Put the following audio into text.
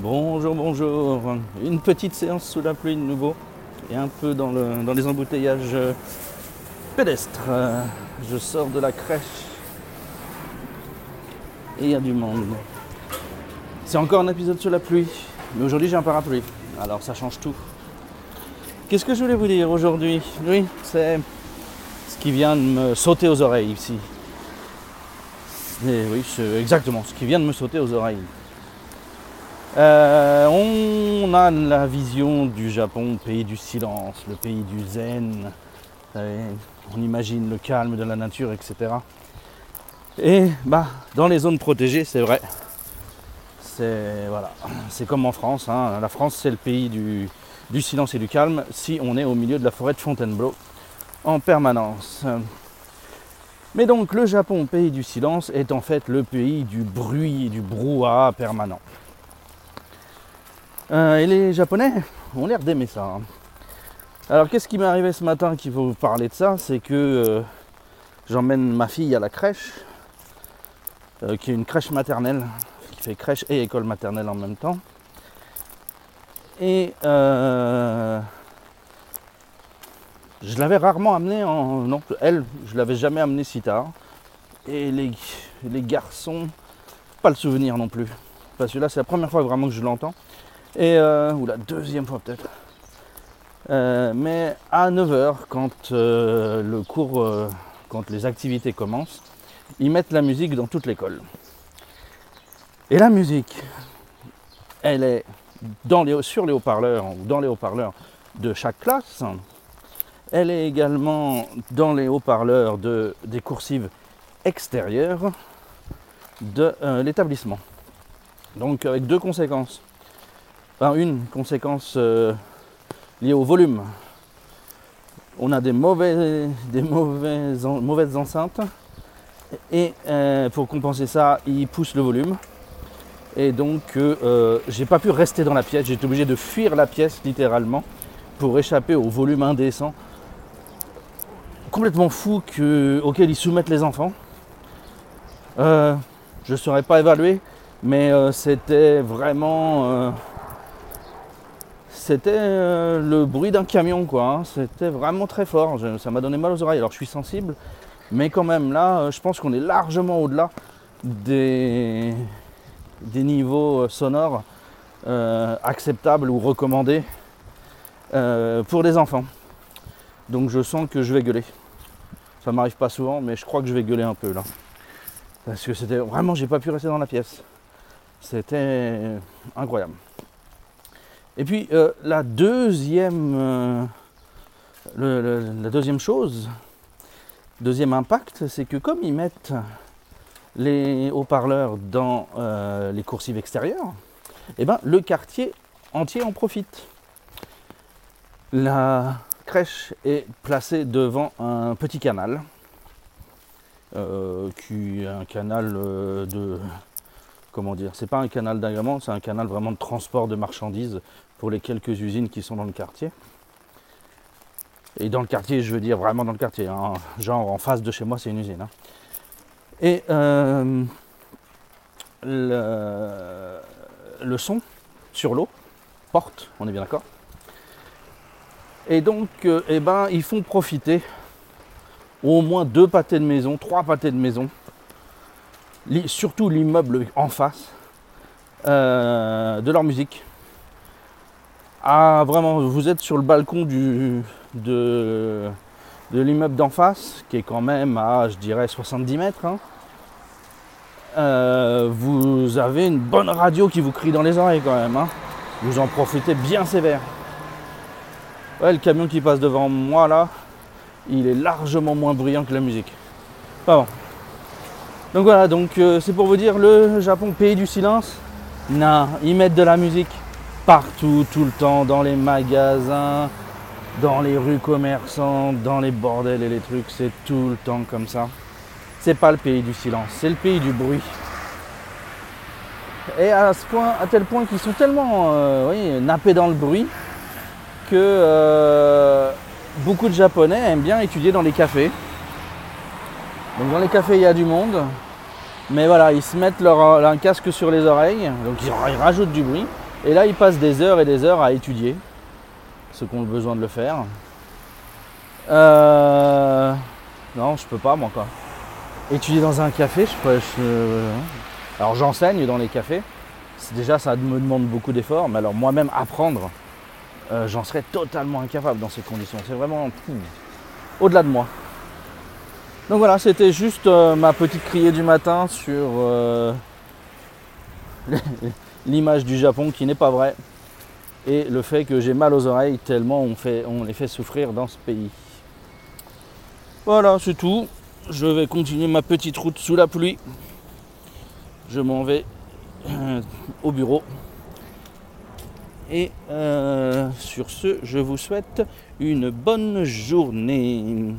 Bonjour, bonjour. Une petite séance sous la pluie de nouveau et un peu dans, le, dans les embouteillages euh, pédestres. Euh, Je sors de la crèche et il y a du monde. C'est encore un épisode sous la pluie, mais aujourd'hui j'ai un parapluie, alors ça change tout. Qu'est-ce que je voulais vous dire aujourd'hui? Oui, c'est ce qui vient de me sauter aux oreilles ici. Et oui, c'est exactement ce qui vient de me sauter aux oreilles. Euh, on a la vision du Japon, pays du silence, le pays du zen. On imagine le calme de la nature, etc. Et bah, dans les zones protégées, c'est vrai. C'est voilà, c'est comme en France. hein. La France, c'est le pays du, du silence et du calme si on est au milieu de la forêt de Fontainebleau en permanence. Mais donc le Japon, pays du silence, est en fait le pays du bruit et du brouhaha permanent. Euh, et les Japonais ont l'air d'aimer ça. hein. Alors qu'est-ce qui m'est arrivé ce matin qui faut vous parler de ça? C'est que euh, j'emmène ma fille à la crèche, euh, qui est une crèche maternelle, qui fait crèche et école maternelle en même temps. Et je l'avais rarement amenée en. Non, elle, je l'avais jamais amenée si tard. Et les garçons, pas le souvenir non plus. Parce que là, c'est la première fois vraiment que je l'entends. Et, euh, ou la deuxième fois peut-être. Euh, mais à 9h, quand euh, le cours, quand les activités commencent, ils mettent la musique dans toute l'école. Et la musique, elle est dans les, sur les haut-parleurs ou dans les haut-parleurs de chaque classe. Elle est également dans les haut-parleurs de, des coursives extérieures de l'établissement. Donc avec deux conséquences. Une conséquence euh, liée au volume. On a des, mauvais, des mauvaises, en- mauvaises enceintes et euh, pour compenser ça, ils poussent le volume. Et donc, euh, euh, j'ai pas pu rester dans la pièce. Été obligé de fuir la pièce littéralement pour échapper au volume indécent, complètement fou que, auquel ils soumettent les enfants. Je ne saurais pas évaluer, mais c'était vraiment. C'était euh, le bruit d'un camion, quoi. hein. C'était vraiment très fort. Ça m'a donné mal aux oreilles. Alors, je suis sensible, mais quand même, là, euh, je pense qu'on est largement au-delà des, des niveaux euh, sonores acceptables ou recommandés pour les enfants. Donc, je sens que je vais gueuler. Ça m'arrive pas souvent, mais je crois que je vais gueuler un peu là. Parce que c'était vraiment, j'ai pas pu rester dans la pièce. C'était incroyable. Et puis euh, la deuxième, euh, la deuxième chose, deuxième impact, c'est que comme ils mettent les haut-parleurs dans euh, les coursives extérieures, eh ben, le quartier entier en profite. La crèche est placée devant un petit canal, qui est un canal de. Comment dire C'est pas un canal d'agrément, c'est un canal vraiment de transport de marchandises pour les quelques usines qui sont dans le quartier. Et dans le quartier, je veux dire vraiment dans le quartier, hein, genre en face de chez moi, c'est une usine. hein. Et euh, le, son sur l'eau porte, on est bien d'accord. Et donc, euh, eh ben, ils font profiter au moins deux pâtés de maison, trois pâtés de maison, surtout l'immeuble en face, euh, de leur musique. Ah, vraiment, vous êtes sur le balcon du, de, l'immeuble d'en face, qui est quand même à, je dirais, 70 mètres. hein. Euh, vous avez une bonne radio qui vous crie dans les oreilles quand même. hein. Vous en profitez bien sévère. Ouais, le camion qui passe devant moi là, il est largement moins bruyant que la musique. Donc voilà, donc euh, c'est pour vous dire le Japon, pays du silence. Non, ils mettent de la musique partout, tout le temps, dans les magasins, dans les rues commerçantes, dans les bordels et les trucs, c'est tout le temps comme ça. C'est pas le pays du silence, c'est le pays du bruit. Et à ce point, à tel point qu'ils sont tellement euh, nappés dans le bruit que euh, beaucoup de Japonais aiment bien étudier dans les cafés. Donc dans les cafés, il y a du monde. Mais voilà, ils se mettent leur, un casque sur les oreilles, donc ils, rajoutent du bruit. Et là, ils passent des heures et des heures à étudier, ceux qui ont besoin de le faire. Euh, non, je peux pas, moi, quoi. Étudier dans un café, je peux. Alors, j'enseigne dans les cafés. Déjà, ça me demande beaucoup d'efforts, mais alors moi-même apprendre, euh, j'en serais totalement incapable dans ces conditions. C'est vraiment au-delà de moi. Donc voilà, c'était juste euh, ma petite criée du matin sur l'image du Japon qui n'est pas vraie et le fait que j'ai mal aux oreilles tellement on, les fait souffrir dans ce pays. Voilà, c'est tout. Je vais continuer ma petite route sous la pluie. Je m'en vais euh, au bureau. Et euh, sur ce, je vous souhaite une bonne journée.